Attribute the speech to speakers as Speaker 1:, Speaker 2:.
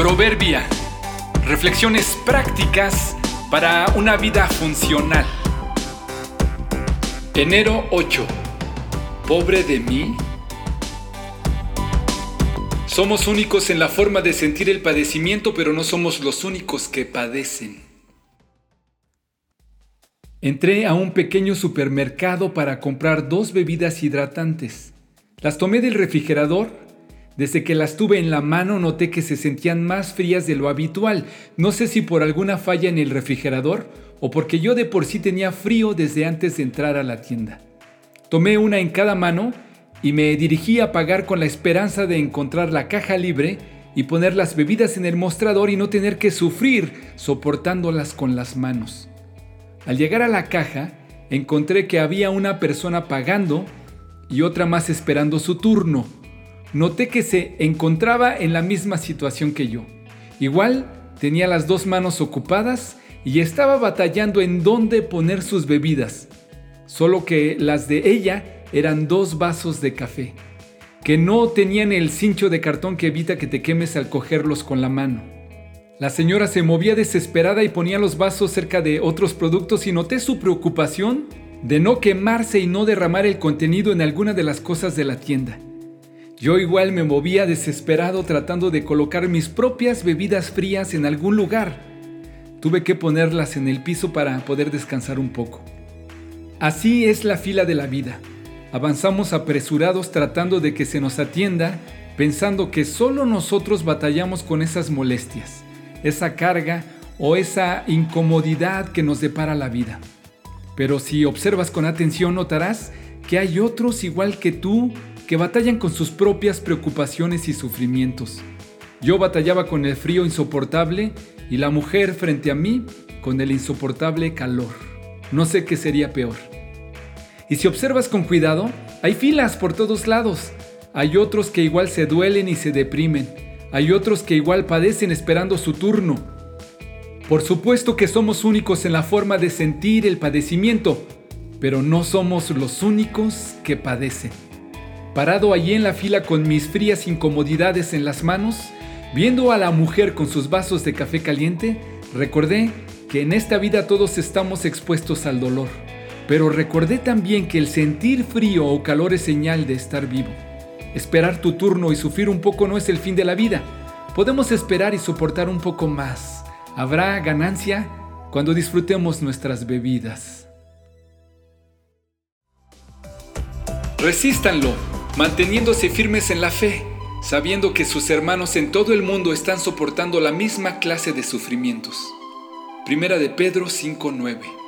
Speaker 1: Proverbia. Reflexiones prácticas para una vida funcional. Enero 8. Pobre de mí. Somos únicos en la forma de sentir el padecimiento, pero no somos los únicos que padecen. Entré a un pequeño supermercado para comprar dos bebidas hidratantes. Las tomé del refrigerador. Desde que las tuve en la mano noté que se sentían más frías de lo habitual. No sé si por alguna falla en el refrigerador o porque yo de por sí tenía frío desde antes de entrar a la tienda. Tomé una en cada mano y me dirigí a pagar con la esperanza de encontrar la caja libre y poner las bebidas en el mostrador y no tener que sufrir soportándolas con las manos. Al llegar a la caja, encontré que había una persona pagando y otra más esperando su turno. Noté que se encontraba en la misma situación que yo. Igual tenía las dos manos ocupadas y estaba batallando en dónde poner sus bebidas, solo que las de ella eran dos vasos de café, que no tenían el cincho de cartón que evita que te quemes al cogerlos con la mano. La señora se movía desesperada y ponía los vasos cerca de otros productos y noté su preocupación de no quemarse y no derramar el contenido en alguna de las cosas de la tienda. Yo igual me movía desesperado tratando de colocar mis propias bebidas frías en algún lugar. Tuve que ponerlas en el piso para poder descansar un poco. Así es la fila de la vida. Avanzamos apresurados tratando de que se nos atienda, pensando que solo nosotros batallamos con esas molestias esa carga o esa incomodidad que nos depara la vida. Pero si observas con atención notarás que hay otros igual que tú que batallan con sus propias preocupaciones y sufrimientos. Yo batallaba con el frío insoportable y la mujer frente a mí con el insoportable calor. No sé qué sería peor. Y si observas con cuidado, hay filas por todos lados. Hay otros que igual se duelen y se deprimen. Hay otros que igual padecen esperando su turno. Por supuesto que somos únicos en la forma de sentir el padecimiento, pero no somos los únicos que padecen. Parado allí en la fila con mis frías incomodidades en las manos, viendo a la mujer con sus vasos de café caliente, recordé que en esta vida todos estamos expuestos al dolor, pero recordé también que el sentir frío o calor es señal de estar vivo. Esperar tu turno y sufrir un poco no es el fin de la vida. Podemos esperar y soportar un poco más. Habrá ganancia cuando disfrutemos nuestras bebidas. Resístanlo, manteniéndose firmes en la fe, sabiendo que sus hermanos en todo el mundo están soportando la misma clase de sufrimientos. Primera de Pedro 5:9